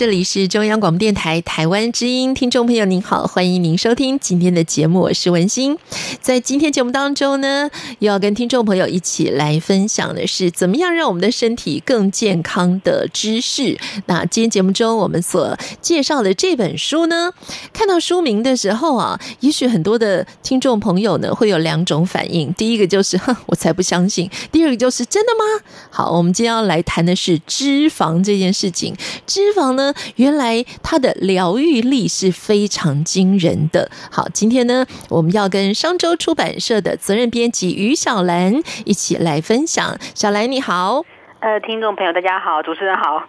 这里是中央广播电台台湾之音，听众朋友您好，欢迎您收听今天的节目，我是文心。在今天节目当中呢，又要跟听众朋友一起来分享的是怎么样让我们的身体更健康的知识。那今天节目中我们所介绍的这本书呢，看到书名的时候啊，也许很多的听众朋友呢会有两种反应，第一个就是哼，我才不相信；第二个就是真的吗？好，我们今天要来谈的是脂肪这件事情，脂肪呢。原来它的疗愈力是非常惊人的。好，今天呢，我们要跟商周出版社的责任编辑于小兰一起来分享。小兰，你好。呃，听众朋友，大家好，主持人好。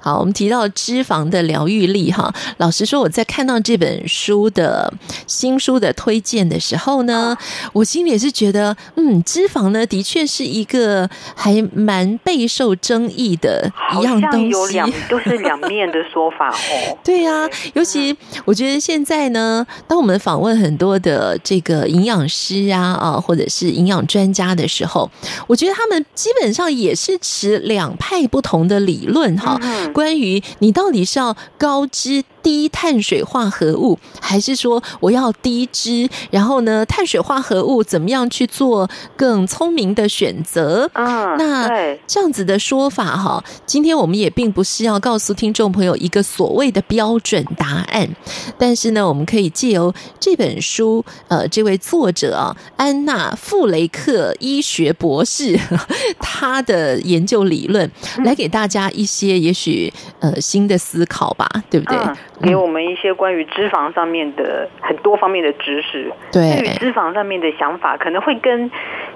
好，我们提到脂肪的疗愈力哈。老实说，我在看到这本书的新书的推荐的时候呢，我心里也是觉得，嗯，脂肪呢，的确是一个还蛮备受争议的一样东西。有两都是两面的说法哦。对呀、啊，尤其我觉得现在呢，当我们访问很多的这个营养师啊啊，或者是营养专家的时候，我觉得他们基本上也是持两派不同的理论哈。关于你到底是要高脂低碳水化合物，还是说我要低脂，然后呢，碳水化合物怎么样去做更聪明的选择？嗯，那这样子的说法哈，今天我们也并不是要告诉听众朋友一个所谓的标准答案，但是呢，我们可以借由这本书，呃，这位作者啊，安娜傅雷克医学博士，他的研究理论，来给大家一些也许呃新的思考吧，对不对？嗯给我们一些关于脂肪上面的很多方面的知识，对，对于脂肪上面的想法可能会跟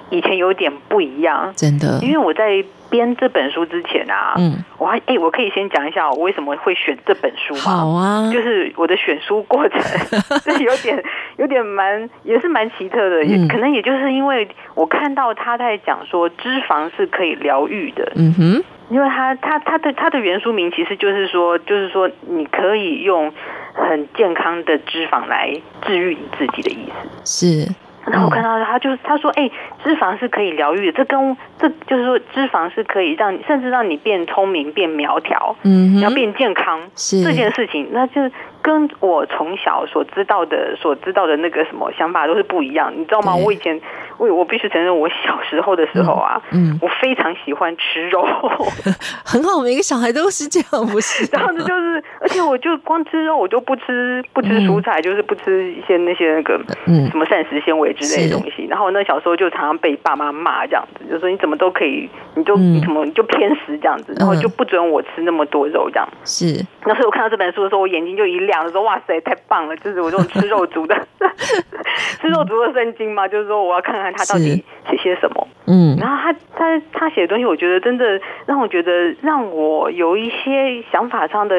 以前有点不一样，真的。因为我在编这本书之前啊，嗯，我还哎，我可以先讲一下我为什么会选这本书吗？好啊，就是我的选书过程，是 有点有点蛮也是蛮奇特的，也可能也就是因为我看到他在讲说脂肪是可以疗愈的，嗯哼。因为他他他的他的原书名其实就是说，就是说你可以用很健康的脂肪来治愈你自己的意思。是。然后我看到他就是他说，哎，脂肪是可以疗愈的，这跟这就是说脂肪是可以让你甚至让你变聪明、变苗条，嗯，要变健康，是这件事情，那就是。跟我从小所知道的、所知道的那个什么想法都是不一样，你知道吗？我以前，我我必须承认，我小时候的时候啊，嗯，我非常喜欢吃肉，很好，每个小孩都是这样，不是？然后就是，而且我就光吃肉，我就不吃不吃蔬菜，就是不吃一些那些那个嗯什么膳食纤维之类的东西。然后那小时候就常常被爸妈骂这样子，就说你怎么都可以，你就你怎么你就偏食这样子，然后就不准我吃那么多肉这样。是。那时候我看到这本书的时候，我眼睛就一亮。说哇塞，太棒了！就是我这种吃肉族的，吃肉族的圣经嘛，就是说我要看看他到底写些什么。嗯，然后他他他写的东西，我觉得真的让我觉得让我有一些想法上的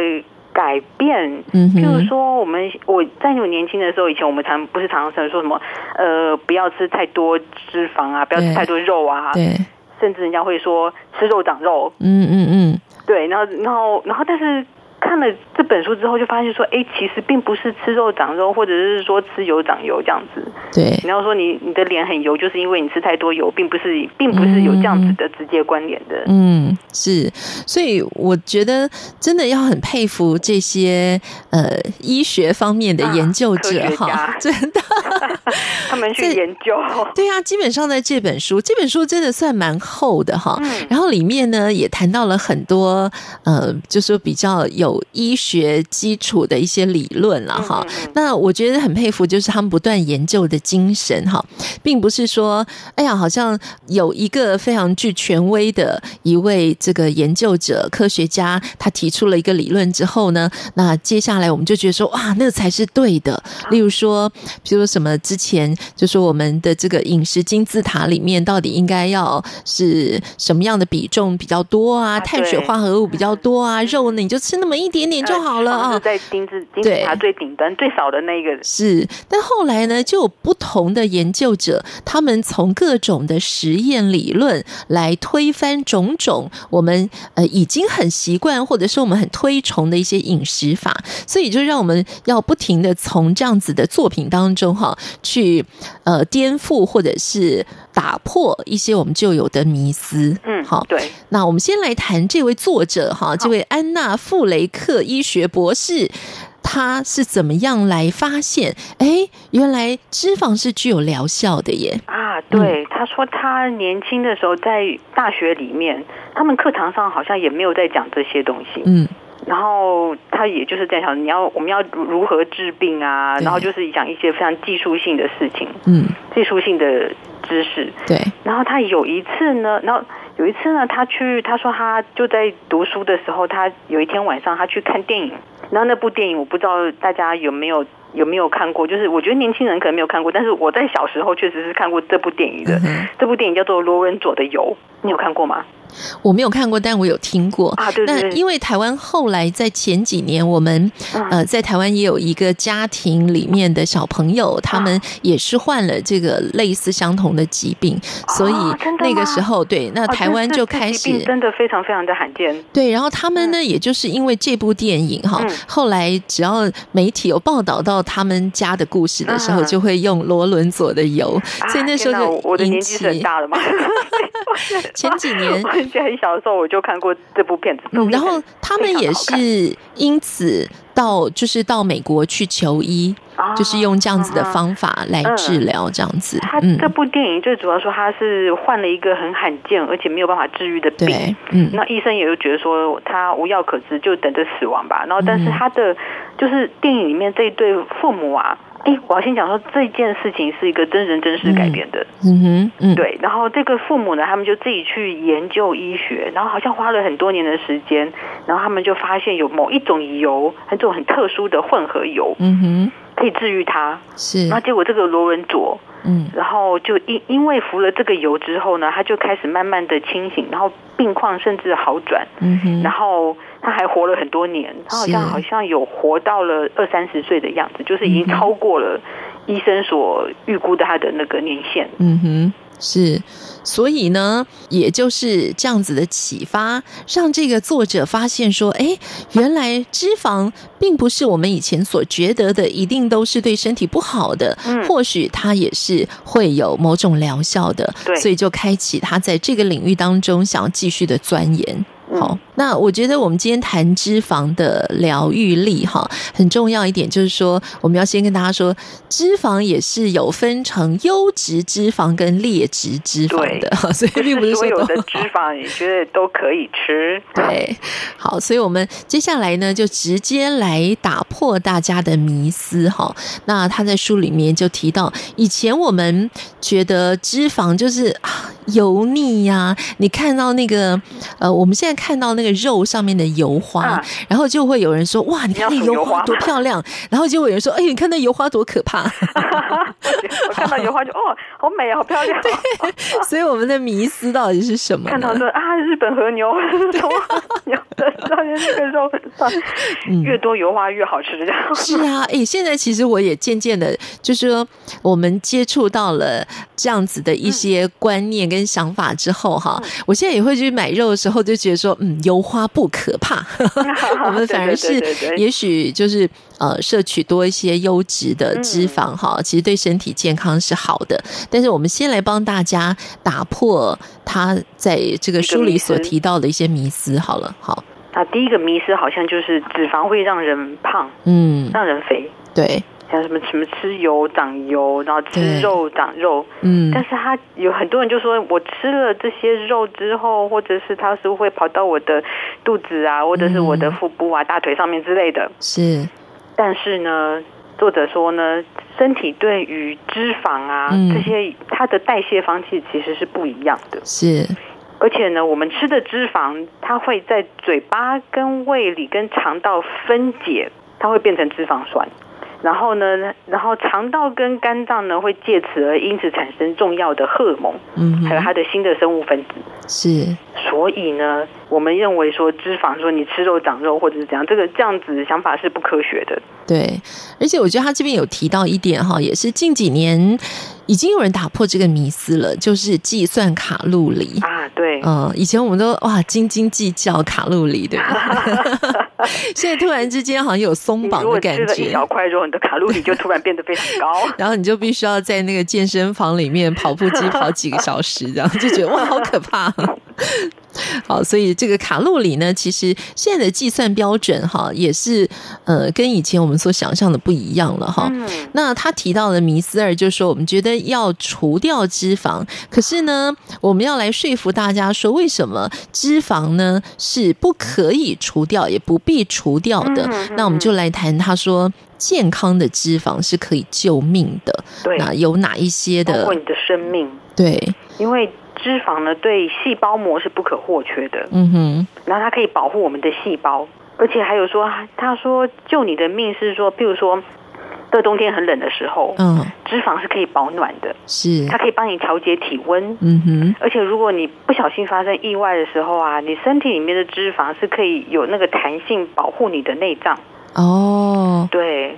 改变。嗯，就是说我们我在我年轻的时候，以前我们常不是常常说什么呃，不要吃太多脂肪啊，不要吃太多肉啊，对，甚至人家会说吃肉长肉。嗯嗯嗯，对，然后然后然后但是。看了这本书之后，就发现说，哎，其实并不是吃肉长肉，或者是说吃油长油这样子。对，你要说你你的脸很油，就是因为你吃太多油，并不是，并不是有这样子的直接关联的。嗯，是，所以我觉得真的要很佩服这些呃医学方面的研究者哈，啊、真的，他们去研究。对啊，基本上在这本书，这本书真的算蛮厚的哈。嗯、然后里面呢也谈到了很多呃，就说比较有。有医学基础的一些理论了哈，那我觉得很佩服，就是他们不断研究的精神哈，并不是说，哎呀，好像有一个非常具权威的一位这个研究者、科学家，他提出了一个理论之后呢，那接下来我们就觉得说，哇，那个才是对的。例如说，比如说什么之前就说我们的这个饮食金字塔里面到底应该要是什么样的比重比较多啊？碳水化合物比较多啊？肉呢，你就吃那么。一点点就好了啊，呃、在金字金字塔最顶端最少的那个。是。但后来呢，就有不同的研究者，他们从各种的实验理论来推翻种种我们呃已经很习惯或者是我们很推崇的一些饮食法，所以就让我们要不停的从这样子的作品当中哈去呃颠覆或者是打破一些我们旧有的迷思。嗯，好，对。那我们先来谈这位作者哈，这位安娜傅雷克医学博士。他是怎么样来发现？哎，原来脂肪是具有疗效的耶！啊，对，他说他年轻的时候在大学里面，他们课堂上好像也没有在讲这些东西。嗯，然后他也就是在想，你要我们要如何治病啊？然后就是讲一些非常技术性的事情，嗯，技术性的知识。对，然后他有一次呢，然后有一次呢，他去他说他就在读书的时候，他有一天晚上他去看电影。然后那部电影我不知道大家有没有有没有看过，就是我觉得年轻人可能没有看过，但是我在小时候确实是看过这部电影的。这部电影叫做《罗伦佐的油》，你有看过吗？我没有看过，但我有听过啊。对，对，对，那因为台湾后来在前几年，我们呃在台湾也有一个家庭里面的小朋友，他们也是患了这个类似相同的疾病，所以那个时候对，那台湾就开始真的非常非常的罕见。对，然后他们呢，也就是因为这部电影哈，后来只要媒体有报道到他们家的故事的时候，就会用罗伦佐的油，所以那时候就我的年纪是很大了嘛。前几年。在很小的时候我就看过这部片子，嗯，然后他们也是因此到就是到美国去求医，啊，就是用这样子的方法来治疗这样子。他这部电影最主要说他是患了一个很罕见而且没有办法治愈的病，嗯，那医生也就觉得说他无药可治，就等着死亡吧。然后但是他的就是电影里面这一对父母啊。哎，我要先讲说这件事情是一个真人真事改编的，嗯哼，嗯，对。然后这个父母呢，他们就自己去研究医学，然后好像花了很多年的时间，然后他们就发现有某一种油，很种很特殊的混合油，嗯哼，可以治愈他。是。然后结果这个罗文佐，嗯，然后就因因为服了这个油之后呢，他就开始慢慢的清醒，然后病况甚至好转，嗯哼，然后。他还活了很多年，他好像好像有活到了二三十岁的样子，就是已经超过了医生所预估的他的那个年限。嗯哼，是，所以呢，也就是这样子的启发，让这个作者发现说，哎，原来脂肪并不是我们以前所觉得的，一定都是对身体不好的，嗯，或许它也是会有某种疗效的。对，所以就开启他在这个领域当中想要继续的钻研。好，那我觉得我们今天谈脂肪的疗愈力哈，很重要一点就是说，我们要先跟大家说，脂肪也是有分成优质脂肪跟劣质脂肪的，所以并不是说所有的脂肪你觉得都可以吃。对，好，所以我们接下来呢，就直接来打破大家的迷思哈。那他在书里面就提到，以前我们觉得脂肪就是啊油腻呀、啊，你看到那个呃，我们现在。看到那个肉上面的油花，啊、然后就会有人说：“哇，你看那油花多漂亮！”然后就会有人说：“哎，你看那油花多可怕！” 我看到油花就哦，好美啊，好漂亮。对，所以我们的迷思到底是什么？看到说啊，日本和牛，什么牛的上面那个肉，越多油花越好吃，这样。是啊，哎，现在其实我也渐渐的，就是说我们接触到了这样子的一些观念跟想法之后，哈、嗯，我现在也会去买肉的时候就觉得说。说嗯，油花不可怕，我们反而是也许就是呃，摄取多一些优质的脂肪哈、嗯，其实对身体健康是好的。但是我们先来帮大家打破他在这个书里所提到的一些迷思好了。好，啊，第一个迷思好像就是脂肪会让人胖，嗯，让人肥，对。像什么什么吃油长油，然后吃肉长肉，嗯，但是他有很多人就说，我吃了这些肉之后，或者是它是会跑到我的肚子啊，或者是我的腹部啊、嗯、大腿上面之类的。是，但是呢，作者说呢，身体对于脂肪啊、嗯、这些它的代谢方式其实是不一样的。是，而且呢，我们吃的脂肪，它会在嘴巴、跟胃里、跟肠道分解，它会变成脂肪酸。然后呢，然后肠道跟肝脏呢会借此而因此产生重要的荷尔蒙，嗯，还有它的新的生物分子。是，所以呢，我们认为说脂肪说你吃肉长肉或者是怎样，这个这样子的想法是不科学的。对，而且我觉得他这边有提到一点哈，也是近几年已经有人打破这个迷思了，就是计算卡路里啊。对，嗯，以前我们都哇斤斤计较卡路里，对吧？现在突然之间好像有松绑的感觉。吃了一小块肉，你的卡路里就突然变得非常高，然后你就必须要在那个健身房里面跑步机跑几个小时，这样就觉得哇，好可怕。好，所以这个卡路里呢，其实现在的计算标准哈，也是呃，跟以前我们所想象的不一样了哈。嗯。那他提到的迷思二，就是说我们觉得要除掉脂肪，可是呢，我们要来说服大家说，为什么脂肪呢是不可以除掉，也不必除掉的？那我们就来谈，他说健康的脂肪是可以救命的。对。那有哪一些的？包括你的生命。对，因为。脂肪呢，对细胞膜是不可或缺的。嗯哼，然后它可以保护我们的细胞，而且还有说，他说救你的命是说，譬如说，在冬天很冷的时候，嗯，脂肪是可以保暖的，是它可以帮你调节体温。嗯哼，而且如果你不小心发生意外的时候啊，你身体里面的脂肪是可以有那个弹性保护你的内脏。哦，对。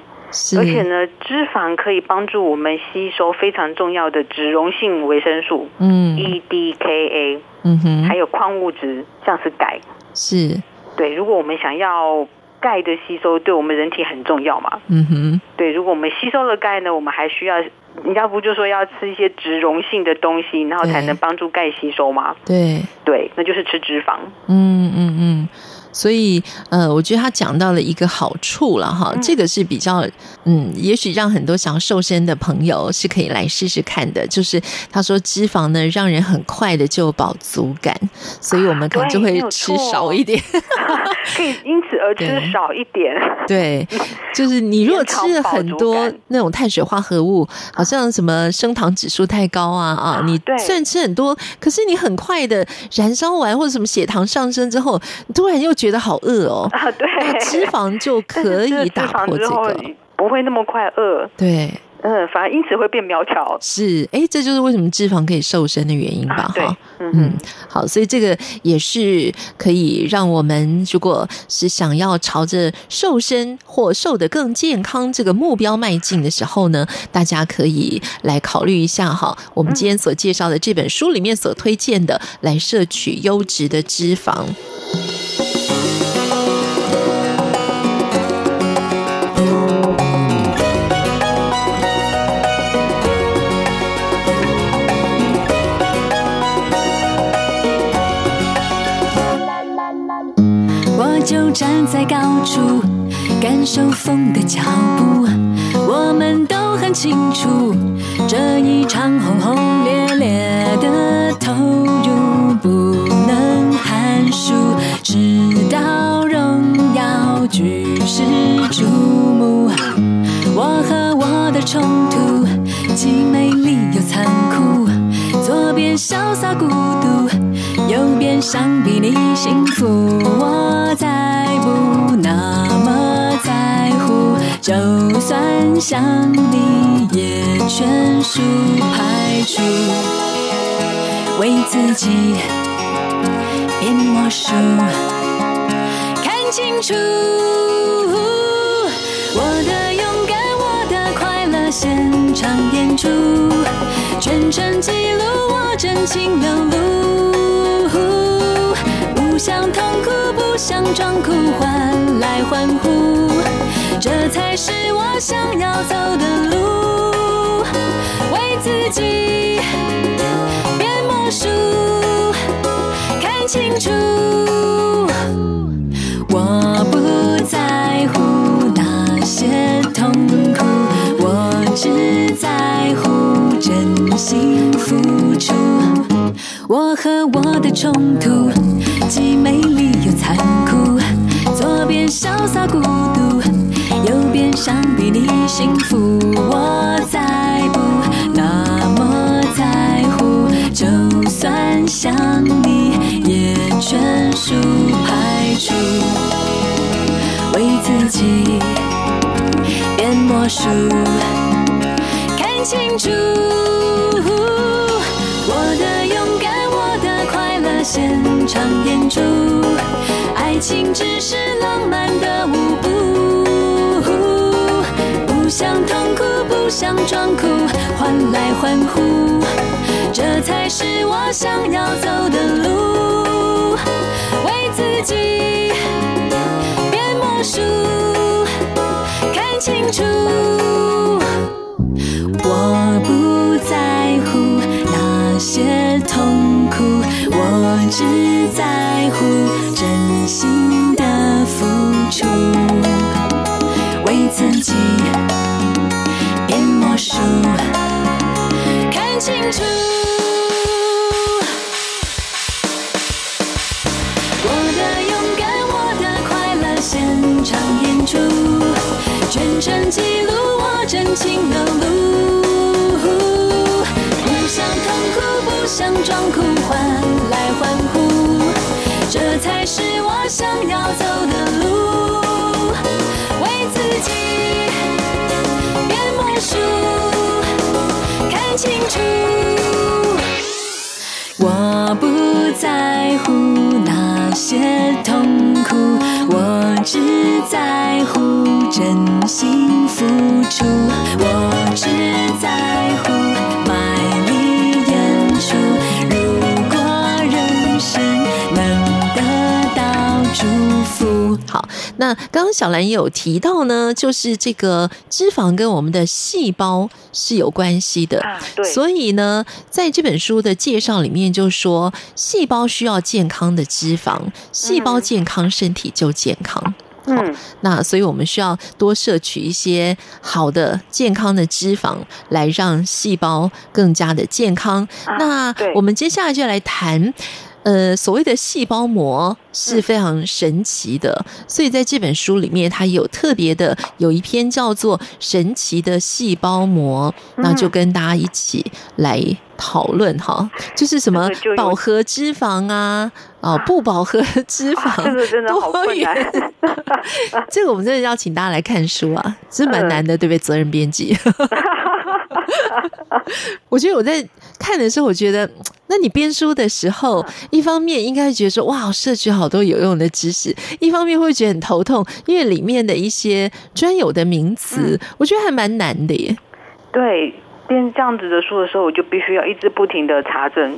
而且呢，脂肪可以帮助我们吸收非常重要的脂溶性维生素，嗯，E D K A，嗯哼，还有矿物质，像是钙，是，对。如果我们想要钙的吸收，对我们人体很重要嘛，嗯哼，对。如果我们吸收了钙呢，我们还需要，人家不就说要吃一些脂溶性的东西，然后才能帮助钙吸收吗？对，对，那就是吃脂肪。嗯嗯嗯。所以，呃，我觉得他讲到了一个好处了哈，这个是比较，嗯，也许让很多想要瘦身的朋友是可以来试试看的。就是他说脂肪呢，让人很快的就饱足感，所以我们可能就会吃少一点，可以因此而吃少一点。对，就是你如果吃了很多 那种碳水化合物，好像什么升糖指数太高啊啊，你虽然吃很多，可是你很快的燃烧完或者什么血糖上升之后，你突然又觉得好饿哦啊！对，脂肪就可以打破这个，不会那么快饿。对，嗯，反而因此会变苗条。是，哎，这就是为什么脂肪可以瘦身的原因吧？哈、啊，嗯，嗯好，所以这个也是可以让我们，如果是想要朝着瘦身或瘦得更健康这个目标迈进的时候呢，大家可以来考虑一下哈。我们今天所介绍的这本书里面所推荐的，来摄取优质的脂肪。站在高处，感受风的脚步。我们都很清楚，这一场轰轰烈烈的投入不能含输，直到荣耀举世瞩目。我和我的冲突，既美丽又残酷，左边潇洒孤独，右边想比你幸福。我想你，也全数排除。为自己变魔术，看清楚。我的勇敢，我的快乐，现场演出，全程记录我真情流露。不想痛苦，不想装酷，换来欢呼。这才是我想要走的路，为自己变魔术，看清楚。我不在乎那些痛苦，我只在乎真心付出。我和我的冲突，既美丽又残酷，左边潇洒孤独。想比你幸福，我再不那么在乎，就算想你也全数排除，为自己变魔术，看清楚，我的勇敢，我的快乐，现场演出，爱情只是想装酷，换来欢呼，这才是我想要走的路，为自己变魔术。看清楚，我不在乎那些痛苦，我只在乎真心的付出，清楚。我的勇敢，我的快乐，现场演出全程记录我真情流露，不想痛苦，不想装酷，换来欢呼，这才是我想要走的路。为自己清楚，我不在乎那些痛苦，我只在乎。真心付出，我只在乎那刚刚小兰也有提到呢，就是这个脂肪跟我们的细胞是有关系的，啊，对。所以呢，在这本书的介绍里面就说，细胞需要健康的脂肪，细胞健康，身体就健康。嗯，那所以我们需要多摄取一些好的、健康的脂肪，来让细胞更加的健康。啊、那我们接下来就来谈，呃，所谓的细胞膜是非常神奇的，嗯、所以在这本书里面，它有特别的有一篇叫做《神奇的细胞膜》，那就跟大家一起来。讨论哈，就是什么饱和脂肪啊，哦，不饱和脂肪，这个真的好困难。这个我们真的要请大家来看书啊，是蛮难的，对不对？责任编辑。我觉得我在看的时候，我觉得，那你编书的时候，一方面应该会觉得说，哇，摄取好多有用的知识；一方面会觉得很头痛，因为里面的一些专有的名词，我觉得还蛮难的耶。对。编这样子的书的时候，我就必须要一直不停的查证，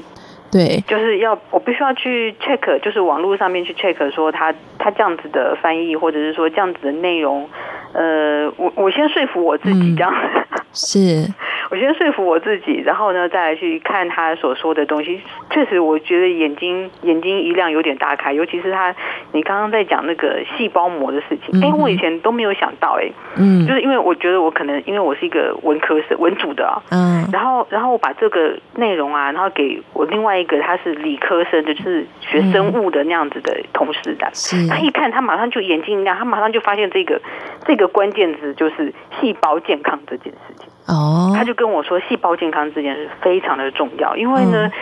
对，就是要我必须要去 check，就是网络上面去 check，说他他这样子的翻译，或者是说这样子的内容，呃，我我先说服我自己这样。子，嗯、是。我先说服我自己，然后呢，再来去看他所说的东西。确实，我觉得眼睛眼睛一亮，有点大开。尤其是他，你刚刚在讲那个细胞膜的事情，哎、嗯，我以前都没有想到，哎，嗯，就是因为我觉得我可能因为我是一个文科生文组的啊，嗯，然后然后我把这个内容啊，然后给我另外一个他是理科生的，就是学生物的那样子的同事的，是，他一看，他马上就眼睛一亮，他马上就发现这个这个关键字就是细胞健康这件事情。哦，他就跟我说，细胞健康这件事非常的重要，因为呢，嗯、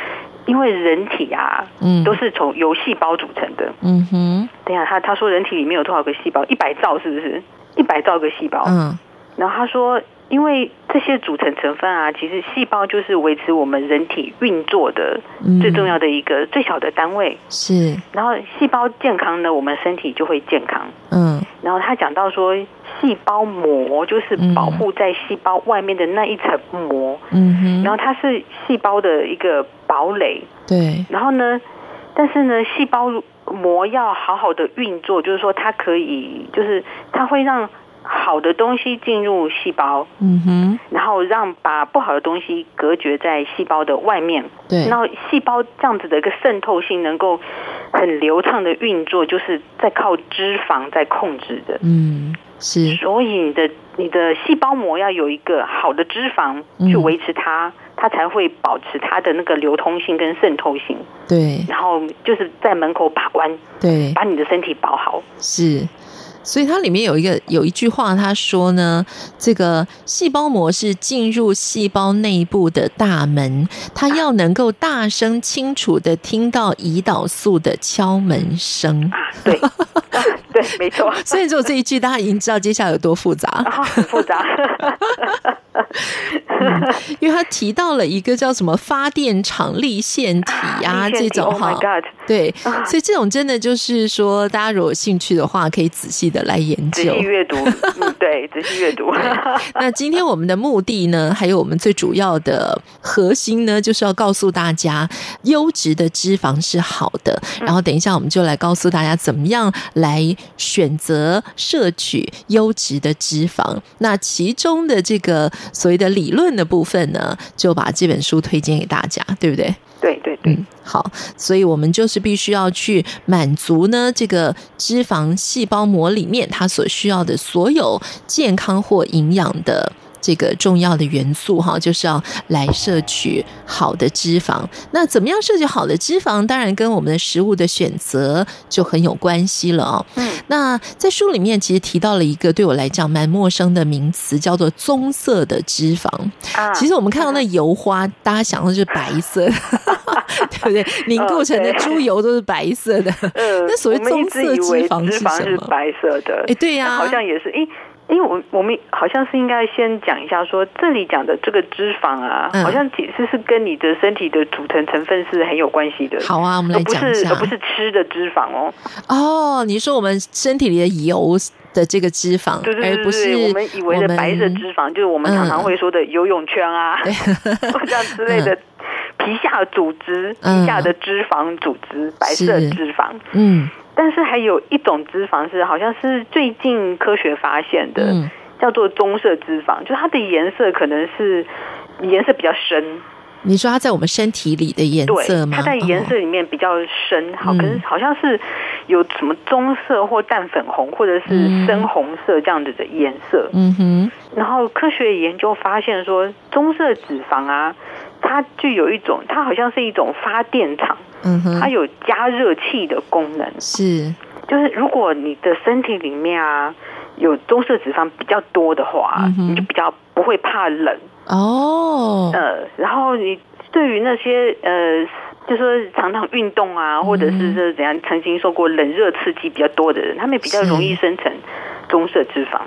因为人体啊，嗯，都是从由细胞组成的，嗯哼。等一下，他他说人体里面有多少个细胞？一百兆是不是？一百兆个细胞。嗯。然后他说，因为这些组成成分啊，其实细胞就是维持我们人体运作的最重要的一个最小的单位。是。然后细胞健康呢，我们身体就会健康。嗯。然后他讲到说。细胞膜就是保护在细胞外面的那一层膜，嗯哼，然后它是细胞的一个堡垒，对。然后呢，但是呢，细胞膜要好好的运作，就是说它可以，就是它会让好的东西进入细胞，嗯哼，然后让把不好的东西隔绝在细胞的外面，对。然后细胞这样子的一个渗透性能够很流畅的运作，就是在靠脂肪在控制的，嗯。是，所以你的你的细胞膜要有一个好的脂肪去维持它，嗯，它才会保持它的那个流通性跟渗透性。对，然后就是在门口把关，对，把你的身体保好。是。所以它里面有一个有一句话，他说呢，这个细胞膜是进入细胞内部的大门，它要能够大声清楚的听到胰岛素的敲门声。对，对，没错。所以只有这一句，大家已经知道接下来有多复杂，复杂。嗯，因为他提到了一个叫什么发电厂立线体啊，啊这种哈，oh、对，所以这种真的就是说，大家如果有兴趣的话，可以仔细的来研究、仔细阅读。嗯，对，仔细阅读。那今天我们的目的呢，还有我们最主要的核心呢，就是要告诉大家，优质的脂肪是好的。然后等一下，我们就来告诉大家，怎么样来选择摄取优质的脂肪。那其中的这个所谓的理论。的部分呢，就把这本书推荐给大家，对不对？对对对，嗯，好，所以我们就是必须要去满足呢这个脂肪细胞膜里面它所需要的所有健康或营养的。这个重要的元素哈，就是要来摄取好的脂肪。那怎么样摄取好的脂肪？当然跟我们的食物的选择就很有关系了哦。嗯，那在书里面其实提到了一个对我来讲蛮陌生的名词，叫做棕色的脂肪。啊，其实我们看到那油花，大家想的就是白色的，对不对？凝固成的猪油都是白色的。嗯，那所谓棕色脂肪是什么？是白色的。哎，对呀，好像也是。哎。因为我我们好像是应该先讲一下说，说这里讲的这个脂肪啊，嗯、好像其实是跟你的身体的组成成分是很有关系的。好啊，我们来讲一下，而不是吃的脂肪哦。哦，你说我们身体里的油的这个脂肪，对对对，对，而不是我们以为的白色脂肪，就是我们常常会说的游泳圈啊，这样之类的皮下组织、皮下的脂肪组织，白色脂肪，嗯。但是还有一种脂肪是，好像是最近科学发现的，嗯、叫做棕色脂肪，就它的颜色可能是颜色比较深。你说它在我们身体里的颜色吗？它在颜色里面比较深，好、哦，可是好像是有什么棕色或淡粉红，或者是深红色这样子的颜色。嗯哼。然后科学研究发现说，棕色脂肪啊，它具有一种，它好像是一种发电厂。嗯哼，它有加热器的功能，是，就是如果你的身体里面啊有棕色脂肪比较多的话，嗯，你就比较不会怕冷。哦。呃，然后你对于那些呃，就说常常运动啊，或者是说怎样曾经受过冷热刺激比较多的人，他们比较容易生成。棕色脂肪，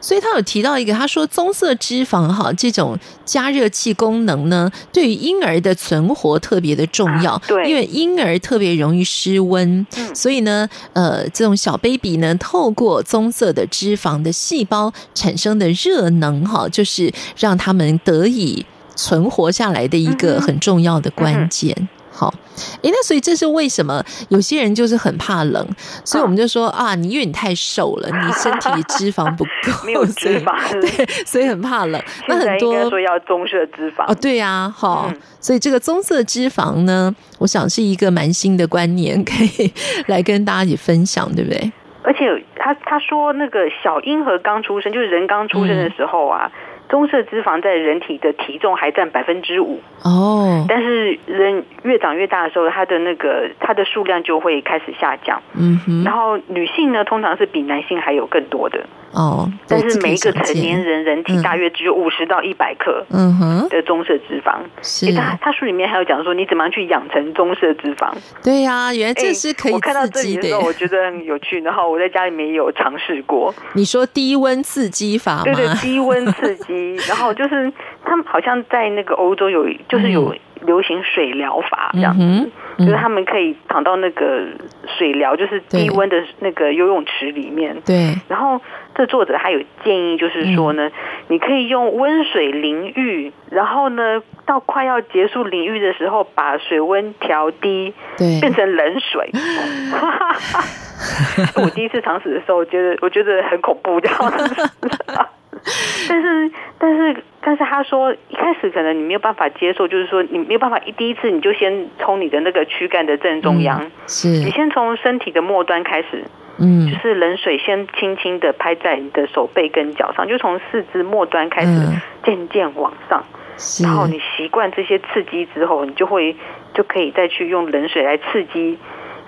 所以他有提到一个，他说棕色脂肪哈，这种加热器功能呢，对于婴儿的存活特别的重要。啊、对，因为婴儿特别容易失温，嗯、所以呢，呃，这种小 baby 呢，透过棕色的脂肪的细胞产生的热能哈，就是让他们得以存活下来的一个很重要的关键。嗯嗯好，哎，那所以这是为什么有些人就是很怕冷，所以我们就说啊，你因为你太瘦了，你身体脂肪不够，没有脂肪，对，所以很怕冷。那很多应该说要棕色脂肪哦，对呀，好，嗯、所以这个棕色脂肪呢，我想是一个蛮新的观念，可以 来跟大家一起分享，对不对？而且他他说那个小婴儿刚出生，就是人刚出生的时候啊。嗯棕色脂肪在人体的体重还占百分之五。哦，但是人越长越大的时候，它的那个它的数量就会开始下降。嗯哼，然后女性呢，通常是比男性还有更多的哦。但是每一个成年人人体大约只有五十到一百克嗯哼的棕色脂肪。是，他他书里面还有讲说，你怎么样去养成棕色脂肪？对呀、啊，原来这是可以。我看到这里的时候，我觉得很有趣，然后我在家里面也有尝试过。你说低温刺激法吗？对对，低温刺激。然后就是他们好像在那个欧洲有，就是有流行水疗法这样子，嗯嗯、就是他们可以躺到那个水疗，就是低温的那个游泳池里面。对。然后这作者还有建议，就是说呢，嗯、你可以用温水淋浴，然后呢，到快要结束淋浴的时候，把水温调低，对，变成冷水。我第一次尝试的时候，我觉得我觉得很恐怖，这样子。但是，但是，但是，他说一开始可能你没有办法接受，就是说你没有办法一第一次你就先从你的那个躯干的正中央，嗯、是你先从身体的末端开始，嗯，就是冷水先轻轻的拍在你的手背跟脚上，就从四肢末端开始渐渐往上，嗯、然后你习惯这些刺激之后，你就会就可以再去用冷水来刺激。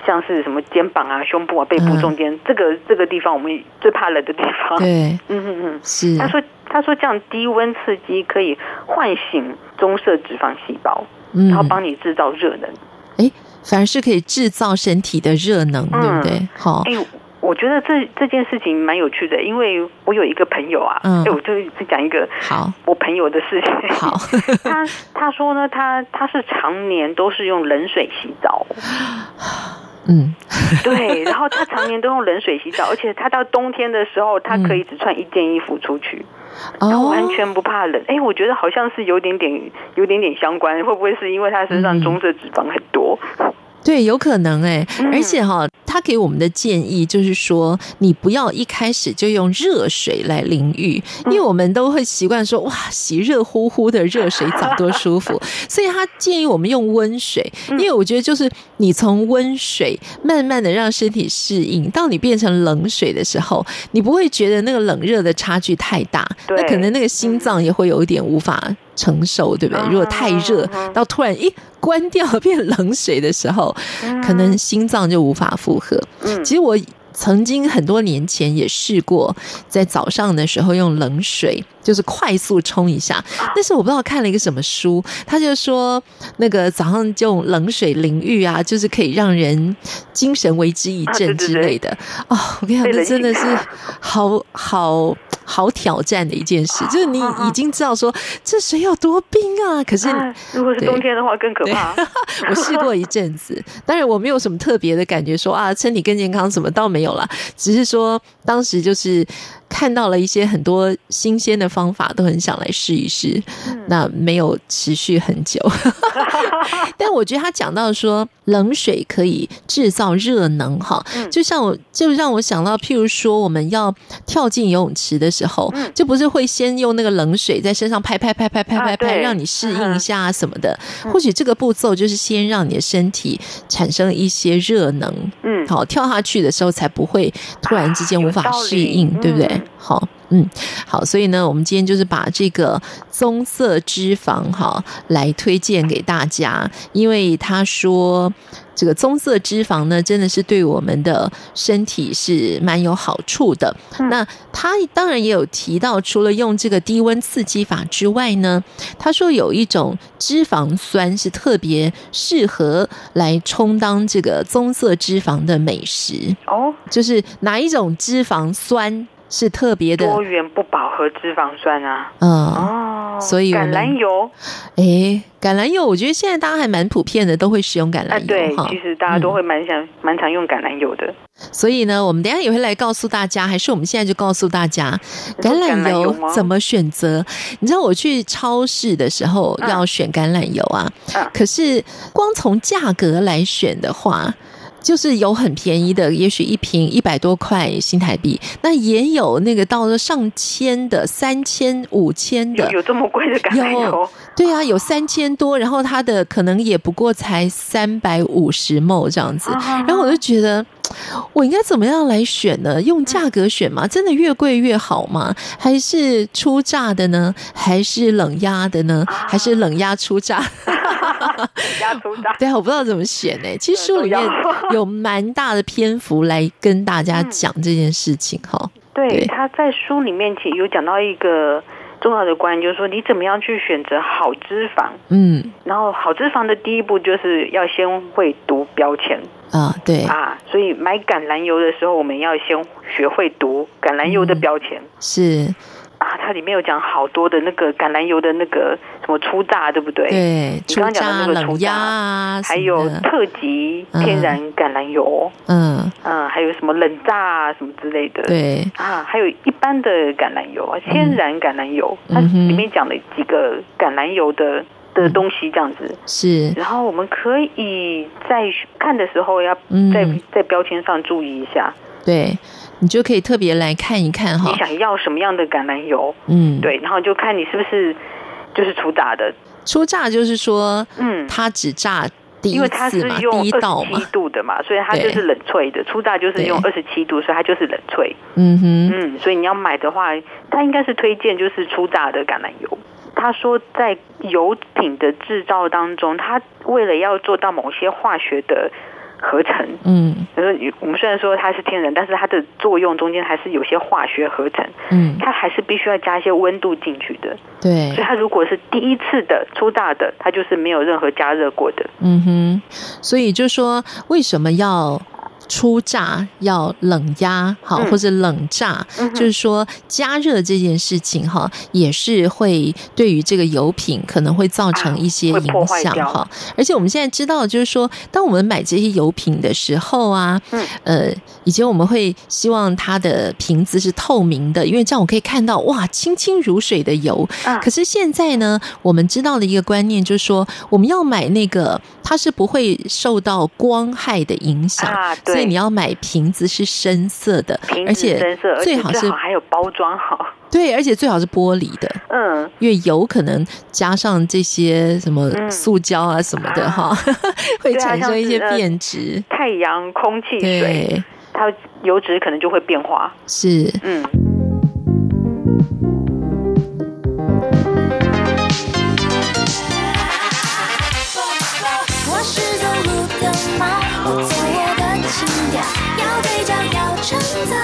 像是什么肩膀啊、胸部啊、背部中间、嗯、这个这个地方，我们最怕冷的地方。对，嗯嗯嗯，是。他说他说这样低温刺激可以唤醒棕色脂肪细胞，嗯、然后帮你制造热能。哎，反而是可以制造身体的热能，嗯、对不对？好。哎，我我觉得这这件事情蛮有趣的，因为我有一个朋友啊，嗯，我就讲一个好我朋友的事情。好，他他说呢，他他是常年都是用冷水洗澡。嗯，对，然后他常年都用冷水洗澡，而且他到冬天的时候，他可以只穿一件衣服出去，然后、完全不怕冷。哎、哦，我觉得好像是有点点有点点相关，会不会是因为他身上棕色脂肪很多？嗯对，有可能哎，而且哈，他给我们的建议就是说，你不要一开始就用热水来淋浴，因为我们都会习惯说，哇，洗热乎乎的热水澡多舒服，所以他建议我们用温水，因为我觉得就是你从温水慢慢的让身体适应，到你变成冷水的时候，你不会觉得那个冷热的差距太大，那可能那个心脏也会有一点无法。承受对不对？如果太热，到突然一关掉变冷水的时候，可能心脏就无法负荷。其实我。曾经很多年前也试过，在早上的时候用冷水，就是快速冲一下。但是我不知道看了一个什么书，他就说那个早上就用冷水淋浴啊，就是可以让人精神为之一振之类的。哦，我跟你讲，这真的是好好好挑战的一件事，就是你已经知道说这水有多冰啊，可是如果是冬天的话更可怕。我试过一阵子，当然我没有什么特别的感觉说，说啊身体更健康什么倒没有。有了，只是说当时就是看到了一些很多新鲜的方法，都很想来试一试。那没有持续很久，但我觉得他讲到说冷水可以制造热能，哈，就像我就让我想到，譬如说我们要跳进游泳池的时候，就不是会先用那个冷水在身上拍拍拍拍拍拍拍，让你适应一下什么的。或许这个步骤就是先让你的身体产生一些热能，嗯，好，跳下去的时候才不会突然之间无法适应，对不对？好。嗯，好，所以呢，我们今天就是把这个棕色脂肪哈来推荐给大家，因为他说这个棕色脂肪呢，真的是对我们的身体是蛮有好处的。嗯、那他当然也有提到，除了用这个低温刺激法之外呢，他说有一种脂肪酸是特别适合来充当这个棕色脂肪的美食哦，就是哪一种脂肪酸？是特别的多元不饱和脂肪酸啊，嗯哦，所以橄榄油，哎，橄榄油，我觉得现在大家还蛮普遍的，都会使用橄榄油。啊、对，其实大家都会蛮想、嗯、蛮常用橄榄油的。所以呢，我们等一下也会来告诉大家，还是我们现在就告诉大家橄榄油怎么选择？你知道我去超市的时候要选橄榄油啊，嗯、可是光从价格来选的话。就是有很便宜的，也许一瓶一百多块新台币，那也有那个到了上千的，三千、五千的，有，有这么贵的橄榄油？对啊，有三千多，然后它的可能也不过才三百五十 ml 这样子，然后我就觉得。我应该怎么样来选呢？用价格选吗？真的越贵越好吗？还是出榨的呢？还是冷压的呢？还是冷压出榨？压初榨？对啊，我不知道怎么选呢。其实书里面有蛮大的篇幅来跟大家讲这件事情哈。对，他在书里面其实有讲到一个重要的观念，就是说你怎么样去选择好脂肪。嗯，然后好脂肪的第一步就是要先会读标签。啊，对啊，所以买橄榄油的时候，我们要先学会读橄榄油的标签。嗯、是啊，它里面有讲好多的那个橄榄油的那个什么初榨，对不对？对，你刚刚讲的那个初榨啊，还有特级天然橄榄油，嗯。嗯，还有什么冷榨啊什么之类的。对。啊，还有一般的橄榄油啊，天然橄榄油，嗯、它里面讲了几个橄榄油的。的东西这样子是，然后我们可以在看的时候要在在标签上注意一下，对，你就可以特别来看一看哈，你想要什么样的橄榄油，嗯，对，然后就看你是不是就是初榨的，初榨就是说，嗯，它只榨第一次嘛，因为它是用二十七度的嘛，所以它就是冷萃的，初榨就是用二十七度，所以它就是冷萃，嗯哼，嗯，所以你要买的话，它应该是推荐就是初榨的橄榄油。他说，在油品的制造当中，他为了要做到某些化学的合成，嗯，就是我们虽然说它是天然，但是它的作用中间还是有些化学合成，嗯，它还是必须要加一些温度进去的，对，所以它如果是第一次的初大的，它就是没有任何加热过的，嗯哼，所以就说为什么要初榨要冷压，好，或者冷榨，嗯、就是说加热这件事情哈，也是会对于这个油品可能会造成一些影响哈。而且我们现在知道，就是说，当我们买这些油品的时候啊，嗯，呃，以前我们会希望它的瓶子是透明的，因为这样我可以看到哇，清清如水的油。可是现在呢，我们知道的一个观念就是说，我们要买那个它是不会受到光害的影响啊，对。你要买瓶子是深色的，而且最好是还有包装好，对，而且最好是玻璃的，嗯，因为有可能加上这些什么塑胶啊什么的哈，嗯、会产生一些变质。太阳、空气、水，它油脂可能就会变化。是，嗯。我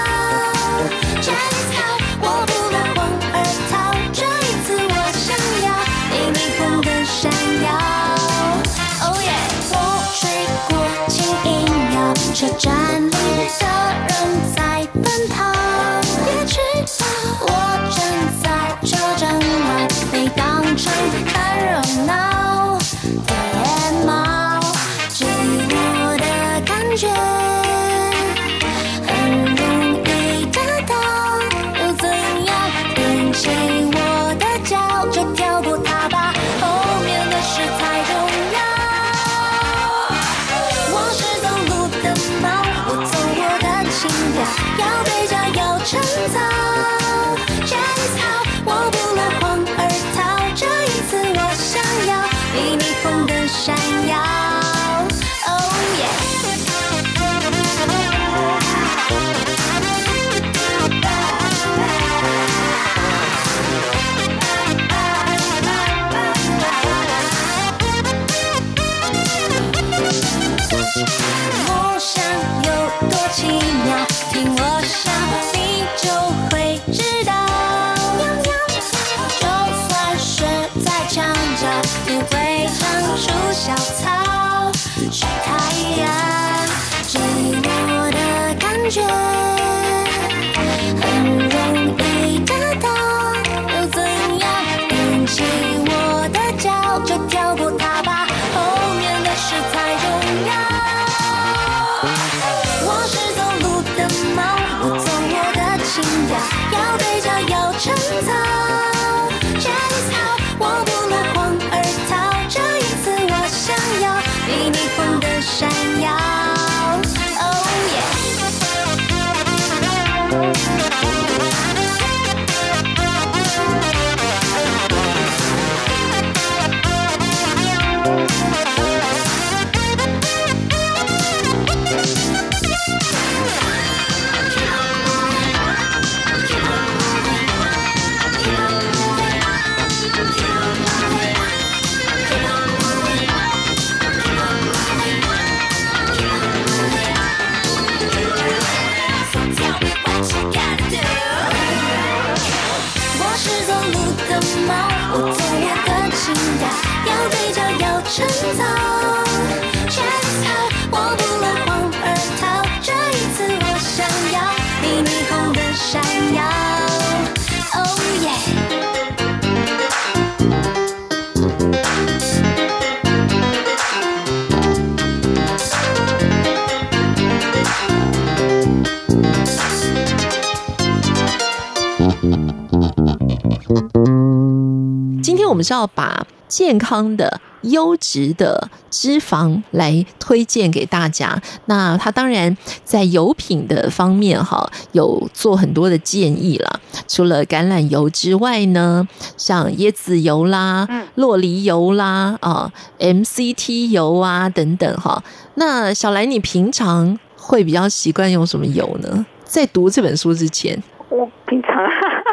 们是要把健康的、优质的脂肪来推荐给大家。那它当然在油品的方面，哈，有做很多的建议了。除了橄榄油之外呢，像椰子油啦、洛梨油啦、啊 MCT 油啊等等，哈。那小兰，你平常会比较习惯用什么油呢？在读这本书之前，我平常。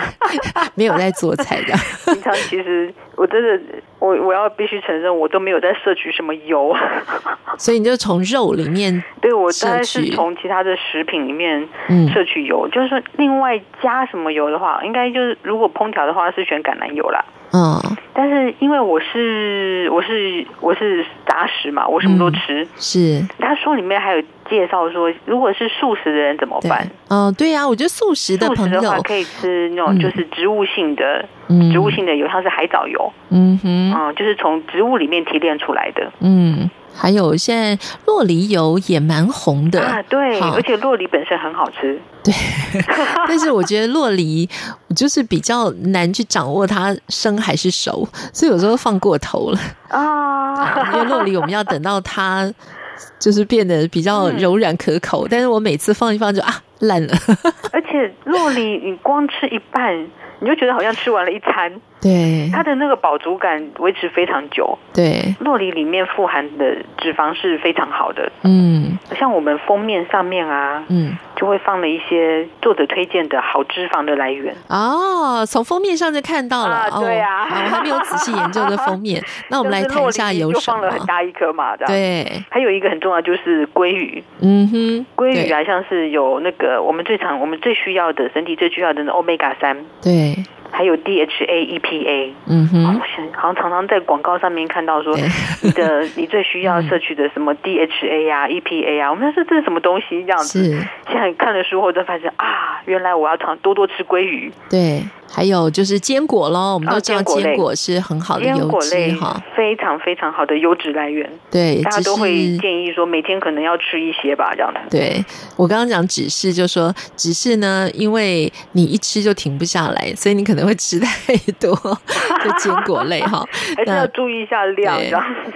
没有在做菜的。平常其实我真的，我我要必须承认，我都没有在摄取什么油。所以你就从肉里面，对，我大概是从其他的食品里面摄取油。嗯、就是说，另外加什么油的话，应该就是如果烹调的话，是选橄榄油啦。嗯，但是因为我是我是我是杂食嘛，我什么都吃。嗯、是。他书里面还有介绍说，如果是素食的人怎么办？嗯，对呀、啊，我觉得素食的朋友可以吃那种就是植物性的，嗯、植物性的油，像是海藻油。嗯哼，嗯，就是从植物里面提炼出来的。嗯。还有现在洛梨油也蛮红的啊，对，而且洛梨本身很好吃，对。但是我觉得洛梨就是比较难去掌握它生还是熟，所以有时候放过头了啊。因为洛梨我们要等到它就是变得比较柔软可口，嗯、但是我每次放一放就啊烂了。而且洛梨你光吃一半。你就觉得好像吃完了一餐，对，它的那个饱足感维持非常久，对，洛梨里面富含的脂肪是非常好的，嗯，像我们封面上面啊，嗯。就会放了一些作者推荐的好脂肪的来源哦，从封面上就看到了，啊对啊，哦、我还没有仔细研究这封面。那我们来谈一下有什么？就放了很大一颗嘛，对。还有一个很重要就是鲑鱼，嗯哼，鲑鱼啊，像是有那个我们最常、我们最需要的身体最需要的欧米伽三，对。还有 DHA、EPA，嗯哼，好像常常在广告上面看到说，你的你最需要摄取的什么 DHA 啊、EPA 啊，我们说这是什么东西这样子。现在看了书后，才发现啊，原来我要常多多吃鲑鱼。对。还有就是坚果喽，我们都知道坚果是很好的油脂哈，非常非常好的油脂来源。对，大家都会建议说每天可能要吃一些吧，这样的。对，我刚刚讲只是就说只是呢，因为你一吃就停不下来，所以你可能会吃太多 就坚果类哈，还是要注意一下量。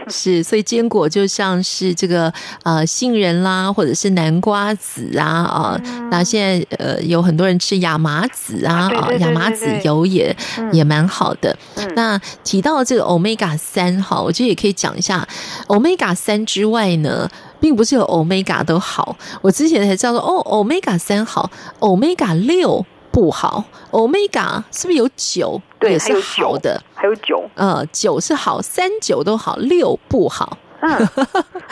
是，所以坚果就像是这个呃杏仁啦，或者是南瓜籽啊啊，嗯、那现在呃有很多人吃亚麻籽啊啊亚麻籽。油也、嗯、也蛮好的。嗯、那提到这个 Omega 三哈，我觉得也可以讲一下 Omega 三之外呢，并不是有 Omega 都好。我之前才知道说，哦，Omega 三好，Omega 六不好。Omega 是不是有九？对，也是好的，还有九，呃，九是好，三九都好，六不好。嗯，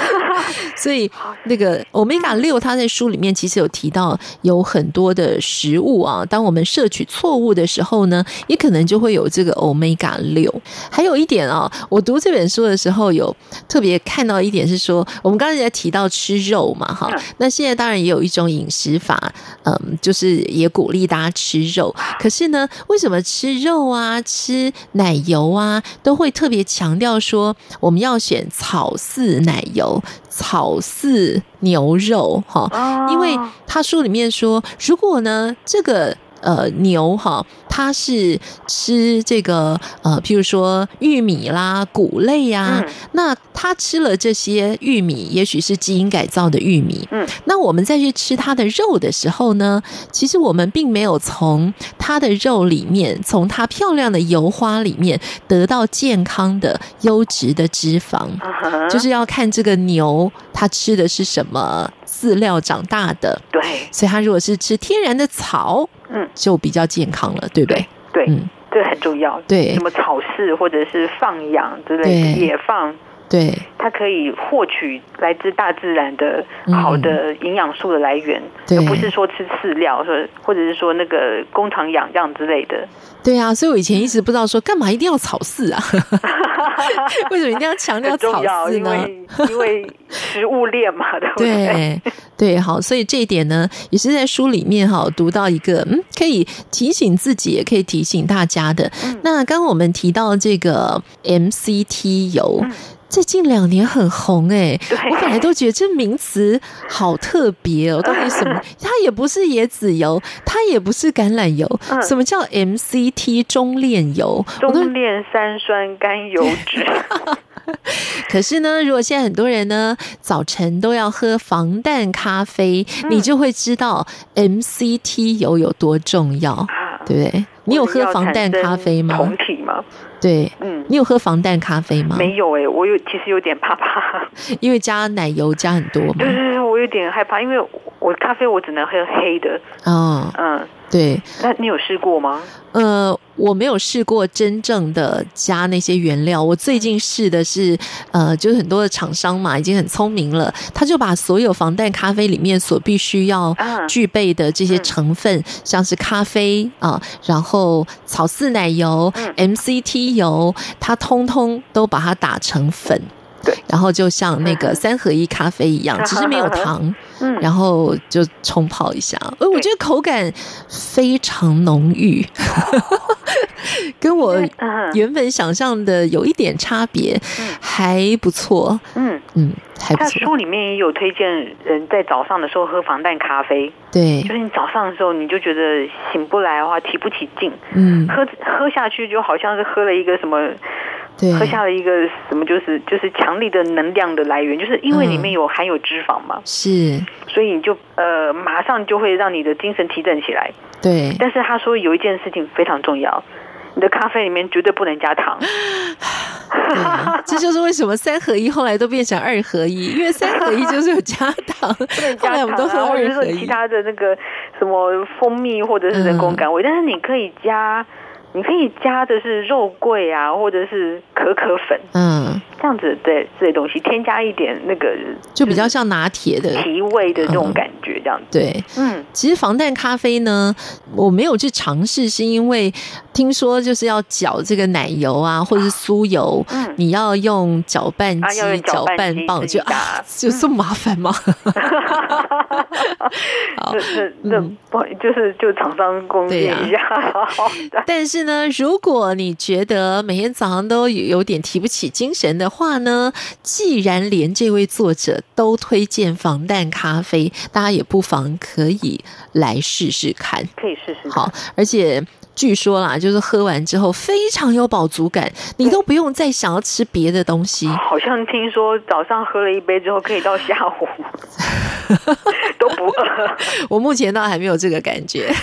所以那个 Omega 六，它在书里面其实有提到，有很多的食物啊，当我们摄取错误的时候呢，也可能就会有这个 Omega 六。还有一点啊，我读这本书的时候有特别看到一点是说，我们刚才在提到吃肉嘛，哈，那现在当然也有一种饮食法，嗯，就是也鼓励大家吃肉。可是呢，为什么吃肉啊、吃奶油啊，都会特别强调说我们要选草饲奶油、草饲牛肉，哈，因为他书里面说，如果呢，这个呃牛哈。它是吃这个呃，譬如说玉米啦、谷类呀，嗯、那它吃了这些玉米，也许是基因改造的玉米。嗯，那我们再去吃它的肉的时候呢，其实我们并没有从它的肉里面，从它漂亮的油花里面得到健康的优质的脂肪。Uh. 就是要看这个牛它吃的是什么饲料长大的。对，所以它如果是吃天然的草。嗯，就比较健康了，对不对？对，嗯，这很重要。对，什么草饲或者是放养之类的野放，对，它可以获取来自大自然的好的营养素的来源，而不是说吃饲料，说或者是说那个工厂养这样之类的。对啊，所以我以前一直不知道说干嘛一定要草饲啊？为什么一定要强调草饲呢？因为因为食物链嘛，对不对？对对，好，所以这一点呢，也是在书里面哈读到一个，嗯，可以提醒自己，也可以提醒大家的。嗯、那刚刚我们提到这个 MCT 油。嗯这近两年很红哎，对我本来都觉得这名词好特别哦，到底什么？它也不是椰子油，它也不是橄榄油，嗯、什么叫 MCT 中链油？中链三酸甘油酯。可是呢，如果现在很多人呢早晨都要喝防弹咖啡，嗯、你就会知道 MCT 油有多重要，对不对？你有喝防弹咖啡吗？酮体吗？对，嗯，你有喝防弹咖啡吗？没有哎、欸，我有，其实有点怕怕，因为加奶油加很多嘛。对对对，我有点害怕，因为我咖啡我只能喝黑的。哦，嗯，对。那你有试过吗？呃，我没有试过真正的加那些原料。我最近试的是，呃，就是很多的厂商嘛，已经很聪明了，他就把所有防弹咖啡里面所必须要具备的这些成分，像是咖啡啊，然后草饲奶油、MCT 油，它通通都把它打成粉。对，然后就像那个三合一咖啡一样，只是没有糖，嗯，然后就冲泡一下，呃，我觉得口感非常浓郁，跟我原本想象的有一点差别，还不错，嗯。嗯，还不错。他书里面也有推荐人在早上的时候喝防弹咖啡，对，就是你早上的时候你就觉得醒不来的话，提不起劲，嗯，喝喝下去就好像是喝了一个什么。对喝下了一个什么，就是就是强力的能量的来源，就是因为里面有含有脂肪嘛，嗯、是，所以你就呃马上就会让你的精神提振起来。对，但是他说有一件事情非常重要，你的咖啡里面绝对不能加糖。这就是为什么三合一后来都变成二合一，因为三合一就是有加糖，不能加糖，后来我们都喝二合一。其他的那个什么蜂蜜或者是人工甘味，嗯、但是你可以加。你可以加的是肉桂啊，或者是可可粉，嗯，这样子对这些东西添加一点那个，就比较像拿铁的提味的这种感觉，这样子。嗯、对，嗯，其实防弹咖啡呢，我没有去尝试，是因为听说就是要搅这个奶油啊，或者是酥油，嗯，你要用搅拌机、搅拌棒，就啊，就这么麻烦吗？好，那不就是就厂商贡献一下，但是。是呢，如果你觉得每天早上都有点提不起精神的话呢，既然连这位作者都推荐防弹咖啡，大家也不妨可以来试试看。可以试试。好，而且据说啦，就是喝完之后非常有饱足感，你都不用再想要吃别的东西。好像听说早上喝了一杯之后，可以到下午 都不饿。我目前倒还没有这个感觉。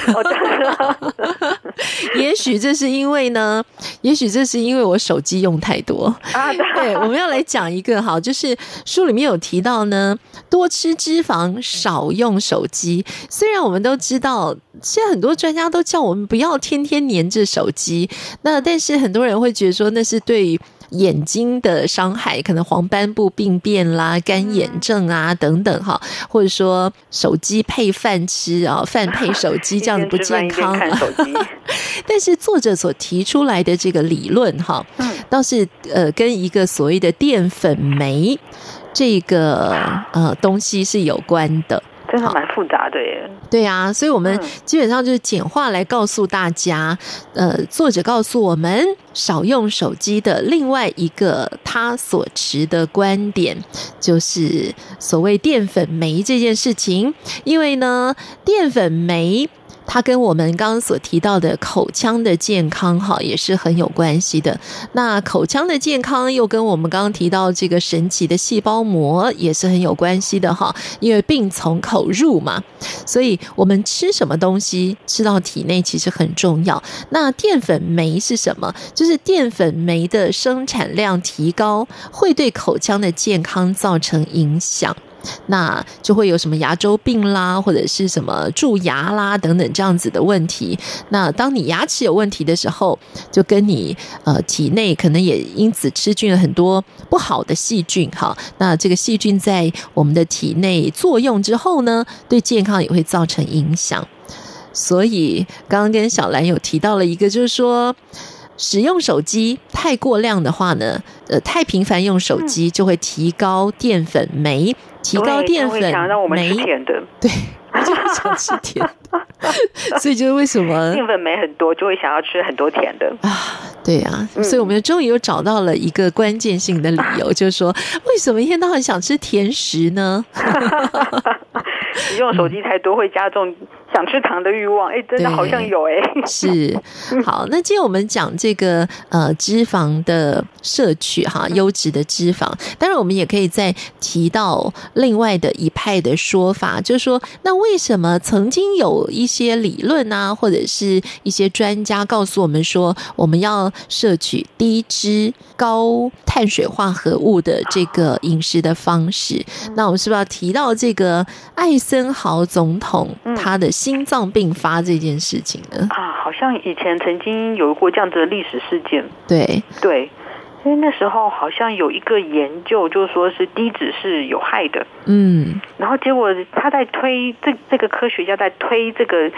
也许这是因为呢，也许这是因为我手机用太多啊。对，我们要来讲一个哈，就是书里面有提到呢，多吃脂肪，少用手机。虽然我们都知道，现在很多专家都叫我们不要天天黏着手机，那但是很多人会觉得说那是对。眼睛的伤害，可能黄斑部病变啦、干眼症啊等等哈，或者说手机配饭吃啊，饭配手机这样子不健康。但是作者所提出来的这个理论哈，倒是呃跟一个所谓的淀粉酶这个呃东西是有关的。真的蛮复杂的耶。对啊，所以我们基本上就是简化来告诉大家，呃，作者告诉我们少用手机的另外一个他所持的观点，就是所谓淀粉酶这件事情，因为呢，淀粉酶。它跟我们刚刚所提到的口腔的健康，哈，也是很有关系的。那口腔的健康又跟我们刚刚提到这个神奇的细胞膜也是很有关系的，哈。因为病从口入嘛，所以我们吃什么东西吃到体内其实很重要。那淀粉酶是什么？就是淀粉酶的生产量提高，会对口腔的健康造成影响。那就会有什么牙周病啦，或者是什么蛀牙啦等等这样子的问题。那当你牙齿有问题的时候，就跟你呃体内可能也因此吃进了很多不好的细菌哈。那这个细菌在我们的体内作用之后呢，对健康也会造成影响。所以刚刚跟小兰有提到了一个，就是说使用手机太过量的话呢，呃，太频繁用手机就会提高淀粉酶。提高淀粉想让我们吃甜的，对，就是想吃甜的，所以就是为什么 淀粉酶很多，就会想要吃很多甜的啊？对啊，所以我们终于又找到了一个关键性的理由，嗯、就是说，为什么一天到晚想吃甜食呢？你用手机太多会加重想吃糖的欲望，哎，真的好像有哎。是，好，那今天我们讲这个呃脂肪的摄取哈，优质的脂肪。当然，我们也可以再提到另外的一派的说法，就是说，那为什么曾经有一些理论啊，或者是一些专家告诉我们说，我们要摄取低脂高碳水化合物的这个饮食的方式？那我们是不是要提到这个艾森豪总统他的心脏病发这件事情呢？啊，好像以前曾经有过这样子的历史事件。对对，因为那时候好像有一个研究，就说是低脂是有害的。嗯，然后结果他在推这这个科学家在推这个。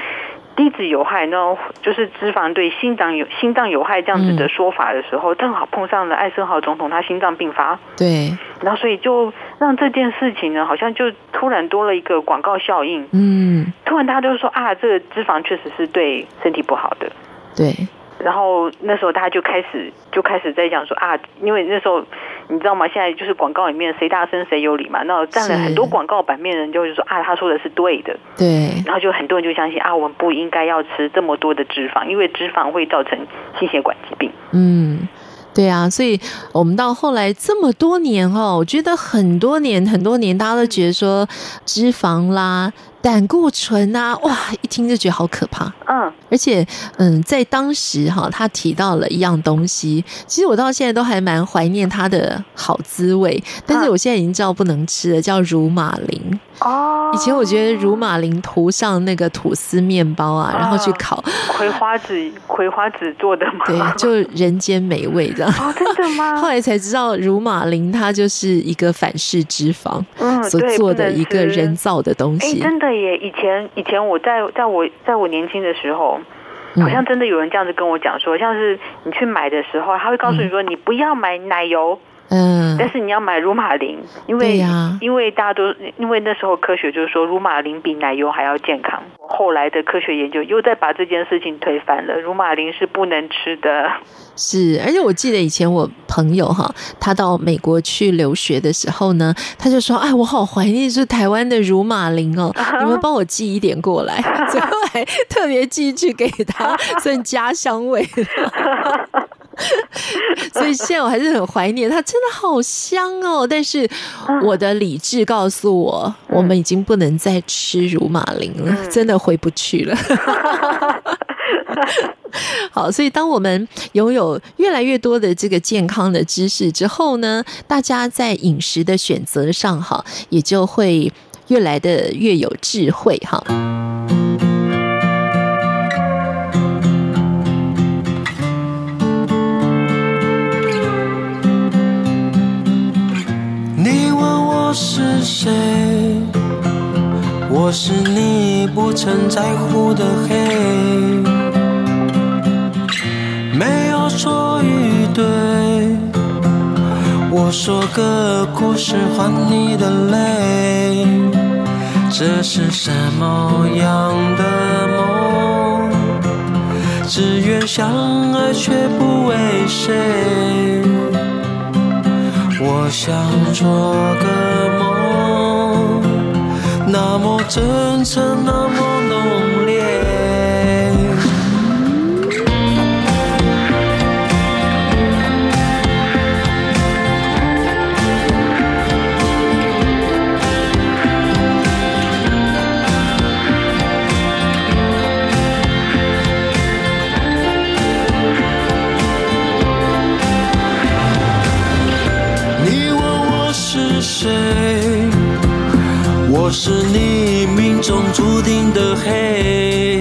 低脂有害，然后就是脂肪对心脏有心脏有害这样子的说法的时候，嗯、正好碰上了艾森豪总统他心脏病发，对，然后所以就让这件事情呢，好像就突然多了一个广告效应，嗯，突然大家就说啊，这个脂肪确实是对身体不好的，对。然后那时候大家就开始就开始在讲说啊，因为那时候你知道吗？现在就是广告里面谁大声谁有理嘛。那占了很多广告版面人就是说啊，他说的是对的。对。然后就很多人就相信啊，我们不应该要吃这么多的脂肪，因为脂肪会造成心血管疾病。嗯，对啊。所以我们到后来这么多年哦，我觉得很多年很多年，大家都觉得说脂肪啦。胆固醇啊，哇！一听就觉得好可怕。嗯，而且，嗯，在当时哈，他提到了一样东西，其实我到现在都还蛮怀念它的好滋味。但是我现在已经知道不能吃了，叫乳马林。哦，以前我觉得乳马林涂上那个吐司面包啊，然后去烤，葵花籽葵花籽做的嘛，对，就人间美味这样。哦，真的吗？后来才知道乳马林它就是一个反式脂肪，嗯，所做的一个人造的东西。哎，真的耶！以前以前我在在我在我年轻的时候，好像真的有人这样子跟我讲说，像是你去买的时候，他会告诉你说，你不要买奶油。嗯，但是你要买乳马林，因为、啊、因为大家都因为那时候科学就是说乳马林比奶油还要健康。后来的科学研究又在把这件事情推翻了，乳马林是不能吃的。是，而且我记得以前我朋友哈，他到美国去留学的时候呢，他就说：“哎，我好怀念是台湾的乳马林哦，你们帮我寄一点过来。”最后还特别寄去给他，算家乡味。所以现在我还是很怀念它，真的好香哦！但是我的理智告诉我，我们已经不能再吃乳马林了，真的回不去了。好，所以当我们拥有越来越多的这个健康的知识之后呢，大家在饮食的选择上，哈，也就会越来的越有智慧，哈。谁？我是你不曾在乎的黑，没有错与对。我说个故事换你的泪，这是什么样的梦？只愿相爱却不为谁。我想做个梦，么真诚，那么我是你命中注定的黑，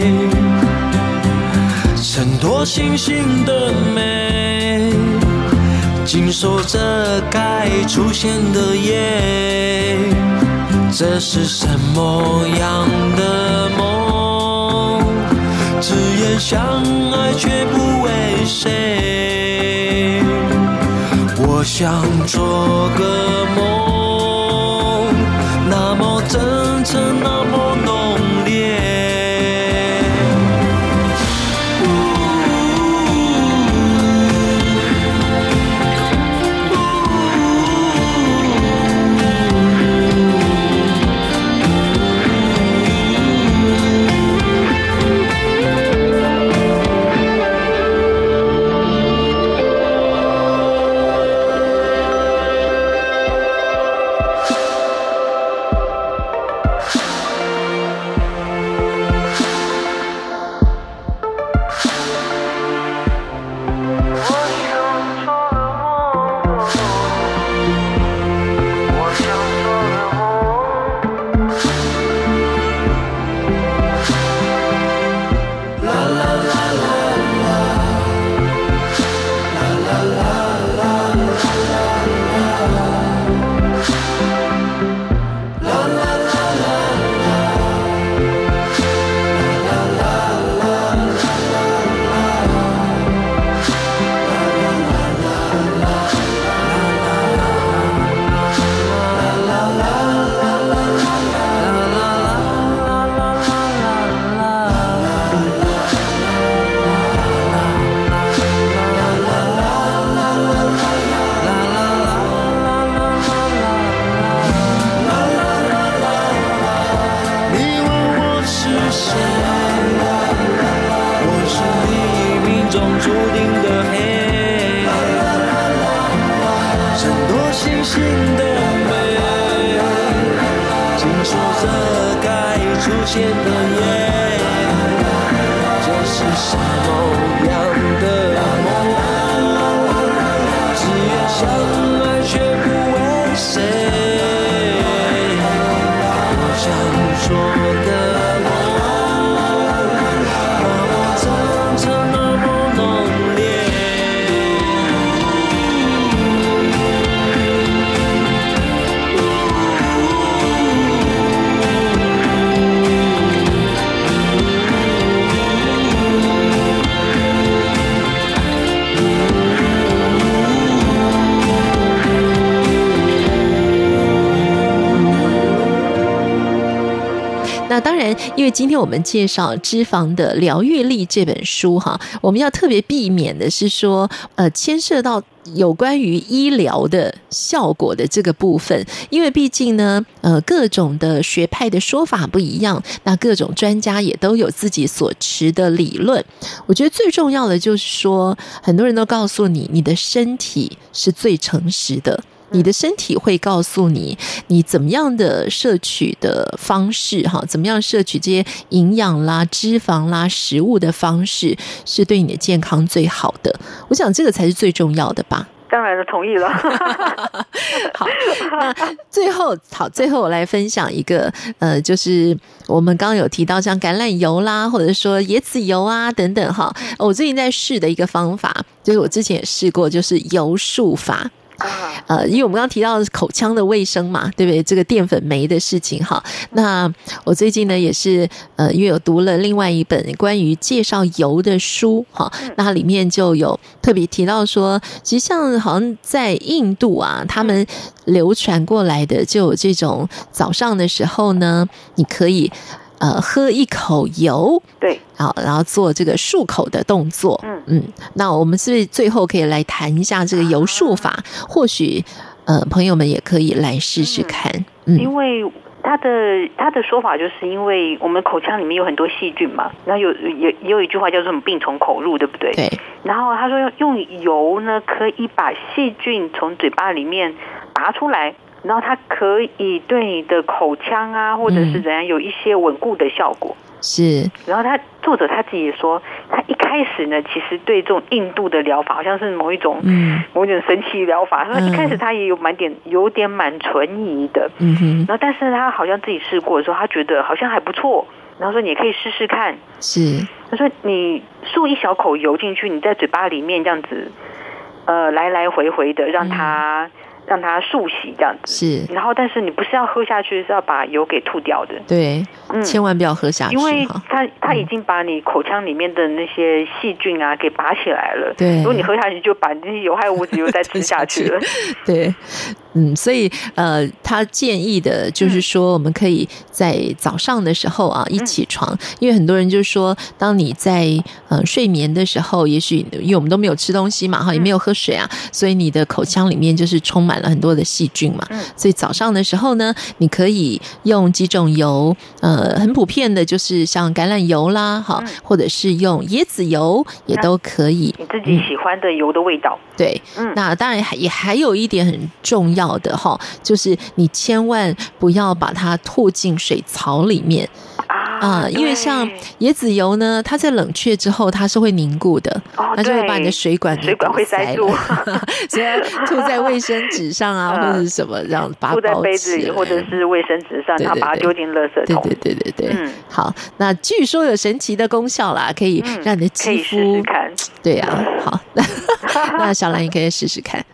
衬托星星的美，紧守着该出现的夜。这是什么样的梦？只言相爱却不为谁。我想做个梦。曾那么浓。因为今天我们介绍《脂肪的疗愈力》这本书哈，我们要特别避免的是说，呃，牵涉到有关于医疗的效果的这个部分，因为毕竟呢，呃，各种的学派的说法不一样，那各种专家也都有自己所持的理论。我觉得最重要的就是说，很多人都告诉你，你的身体是最诚实的。你的身体会告诉你，你怎么样的摄取的方式，哈，怎么样摄取这些营养啦、脂肪啦、食物的方式，是对你的健康最好的。我想这个才是最重要的吧。当然了，同意了。好，那最后，好，最后我来分享一个，呃，就是我们刚刚有提到像橄榄油啦，或者说椰子油啊等等，哈，我最近在试的一个方法，就是我之前也试过，就是油术法。呃，因为我们刚刚提到口腔的卫生嘛，对不对？这个淀粉酶的事情哈。那我最近呢也是呃，因为有读了另外一本关于介绍油的书哈，那它里面就有特别提到说，其实像好像在印度啊，他们流传过来的就有这种早上的时候呢，你可以。呃，喝一口油，对，好，然后做这个漱口的动作，嗯嗯，那我们是不是最后可以来谈一下这个油漱法？啊、或许呃，朋友们也可以来试试看，嗯，因为他的他的说法就是因为我们口腔里面有很多细菌嘛，然后有也也有一句话叫做“什么病从口入”，对不对？对。然后他说用用油呢，可以把细菌从嘴巴里面拔出来。然后它可以对你的口腔啊，或者是怎样，有一些稳固的效果。是。然后他作者他自己也说，他一开始呢，其实对这种印度的疗法，好像是某一种，嗯，某一种神奇疗法。他说一开始他也有蛮点，有点蛮存疑的。嗯哼。然后，但是他好像自己试过的时候，他觉得好像还不错。然后说你也可以试试看。是。他说你漱一小口油进去，你在嘴巴里面这样子，呃，来来回回的让它。让它漱洗这样子是，然后但是你不是要喝下去，是要把油给吐掉的。对，嗯，千万不要喝下去，因为它它已经把你口腔里面的那些细菌啊给拔起来了。对，如果你喝下去，就把那些有害物质又再吃下去了。对，嗯，所以呃，他建议的就是说，我们可以在早上的时候啊，一起床，嗯，因为很多人就说，当你在呃睡眠的时候，也许因为我们都没有吃东西嘛，哈，也没有喝水啊，所以你的口腔里面就是充满。了很多的细菌嘛，所以早上的时候呢，你可以用几种油，呃，很普遍的就是像橄榄油啦，哈，或者是用椰子油也都可以。你自己喜欢的油的味道，对，嗯，那当然还也还有一点很重要的哈，就是你千万不要把它吐进水槽里面。啊，因为像椰子油呢，它在冷却之后，它是会凝固的，哦，它就会把你的水管水管会塞住，所以吐在卫生纸上啊，或者是什么这样，把它吐在杯子里或者是卫生纸上，然后把它丢进垃圾桶。对对对对对，嗯，好，那据说有神奇的功效啦，可以让你的肌肤，看。对啊，好，那小兰你可以试试看。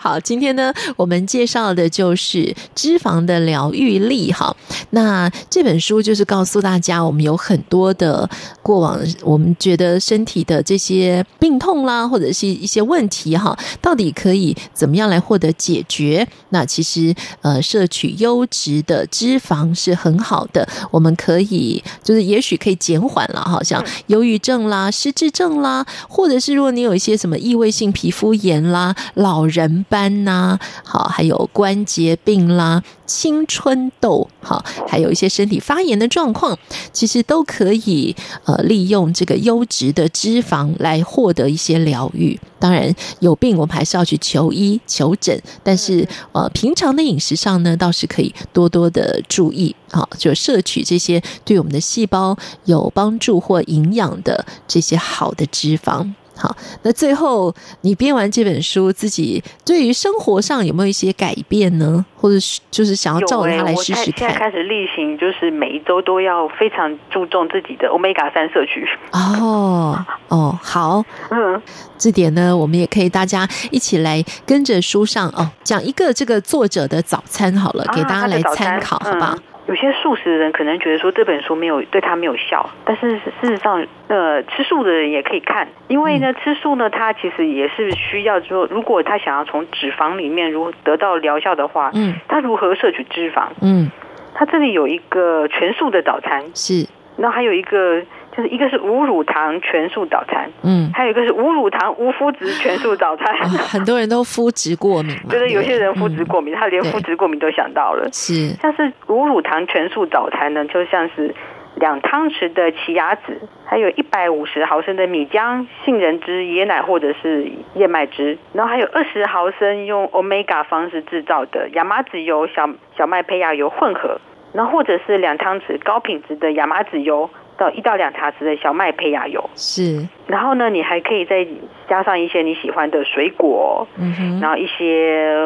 好，今天呢，我们介绍的就是脂肪的疗愈力。哈，那这本书就是告诉大家，我们有很多的过往，我们觉得身体的这些病痛啦，或者是一些问题，哈，到底可以怎么样来获得解决？那其实，呃，摄取优质的脂肪是很好的，我们可以就是也许可以减缓了，好像忧郁症啦、失智症啦，或者是如果你有一些什么异位性皮肤炎啦、老人斑呐、啊，好，还有关节病啦、青春痘，好，还有一些身体发炎的状况，其实都可以呃利用这个优质的脂肪来获得一些疗愈。当然有病我们还是要去求医求诊，但是呃平常的饮食上呢，倒是可以多多的注意，好，就摄取这些对我们的细胞有帮助或营养的这些好的脂肪。好，那最后你编完这本书，自己对于生活上有没有一些改变呢？或者是就是想要照着它来试试看？现在开始例行，就是每一周都要非常注重自己的欧米伽三摄取。哦哦，好，嗯，这点呢，我们也可以大家一起来跟着书上哦，讲一个这个作者的早餐好了，给大家来参考，好吧？有些素食的人可能觉得说这本书没有对他没有效，但是事实上，呃，吃素的人也可以看，因为呢，吃素呢，他其实也是需要说，如果他想要从脂肪里面如何得到疗效的话，嗯，他如何摄取脂肪？嗯，他这里有一个全素的早餐，是，那还有一个。就是一个是无乳糖全素早餐，嗯，还有一个是无乳糖无麸质全素早餐。哦、很多人都麸质过敏嘛，就是有些人麸质过敏，嗯、他连麸质过敏都想到了。是，像是无乳糖全素早餐呢，就像是两汤匙的奇亚籽，还有一百五十毫升的米浆、杏仁汁、椰奶或者是燕麦汁，然后还有二十毫升用 Omega 方式制造的亚麻籽油、小小麦胚芽油混合，然后或者是两汤匙高品质的亚麻籽油。到一到两茶匙的小麦胚芽油。是，然后呢，你还可以再加上一些你喜欢的水果，嗯哼，然后一些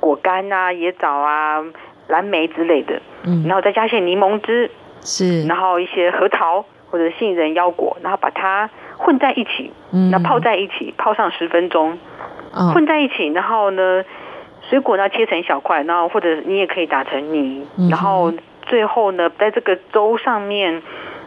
果干啊、椰枣啊、蓝莓之类的，嗯，然后再加些柠檬汁，是，然后一些核桃或者杏仁腰果，然后把它混在一起，嗯，那泡在一起，泡上十分钟，哦，混在一起，然后呢，水果呢切成小块，然后或者你也可以打成泥，嗯，然后最后呢，在这个粥上面。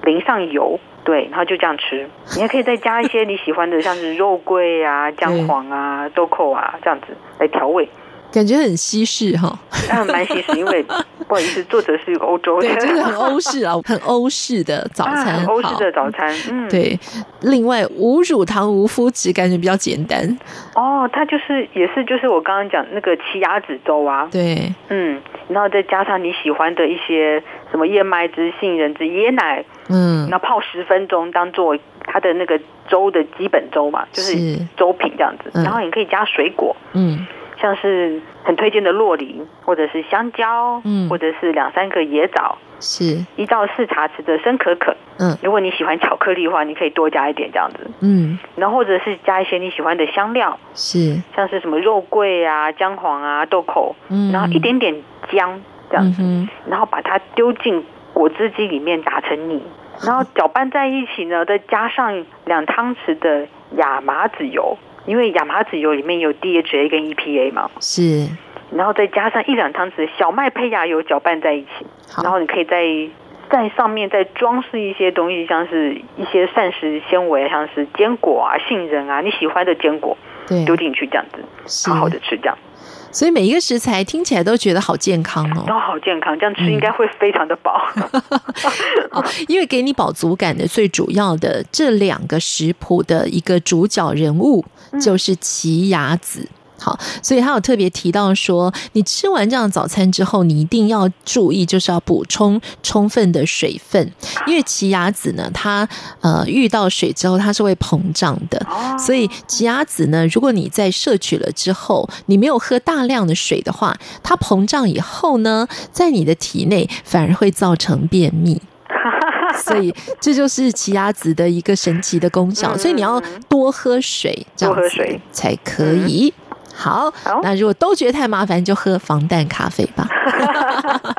淋上油，对，然后就这样吃。你还可以再加一些 你喜欢的，像是肉桂啊、姜黄啊、豆蔻啊这样子来调味，感觉很西式哈。嗯，蛮西式，因为 不好意思，作者是一个欧洲的，对，真的很欧式啊，很欧式的早餐，啊、欧式的早餐。嗯，对。另外，无乳糖无麸质，感觉比较简单。哦，它就是也是就是我刚刚讲那个奇亚籽粥啊。对，嗯，然后再加上你喜欢的一些什么燕麦汁、杏仁汁、椰奶。嗯，那泡十分钟当做它的那个粥的基本粥嘛，就是粥品这样子。然后你可以加水果，嗯，像是很推荐的洛梨，或者是香蕉，嗯，或者是两三个椰枣，是。一到四茶匙的生可可，嗯，如果你喜欢巧克力的话，你可以多加一点这样子，嗯，然后或者是加一些你喜欢的香料，是。像是什么肉桂啊、姜黄啊、豆蔻，嗯，然后一点点姜这样子，然后把它丢进果汁机里面打成泥。然后搅拌在一起呢，再加上两汤匙的亚麻籽油，因为亚麻籽油里面有 DHA 跟 EPA 嘛。是。然后再加上一两汤匙的小麦胚芽油，搅拌在一起。然后你可以在在上面再装饰一些东西，像是一些膳食纤维，像是坚果啊、杏仁啊，你喜欢的坚果，对，丢进去这样子，好好的吃这样。所以每一个食材听起来都觉得好健康哦，都好健康，这样吃应该会非常的饱。哦，因为给你饱足感的最主要的这两个食谱的一个主角人物就是奇亚籽。好，所以他有特别提到说，你吃完这样早餐之后，你一定要注意，就是要补充充分的水分，因为奇亚籽呢，它呃遇到水之后，它是会膨胀的，所以奇亚籽呢，如果你在摄取了之后，你没有喝大量的水的话，它膨胀以后呢，在你的体内反而会造成便秘，所以这就是奇亚籽的一个神奇的功效，所以你要多喝水，这样子才可以。好，那如果都觉得太麻烦，就喝防弹咖啡吧。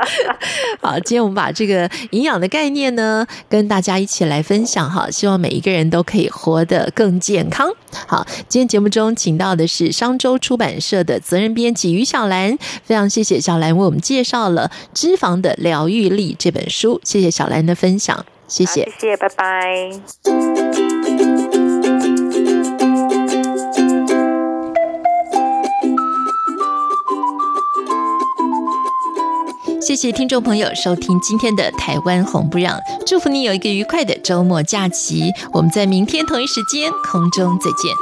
好，今天我们把这个营养的概念呢，跟大家一起来分享哈，希望每一个人都可以活得更健康。好，今天节目中请到的是商周出版社的责任编辑于小兰，非常谢谢小兰为我们介绍了《脂肪的疗愈力》这本书，谢谢小兰的分享，谢谢，谢谢，拜拜。谢谢听众朋友收听今天的台湾红不让，祝福你有一个愉快的周末假期。我们在明天同一时间空中再见。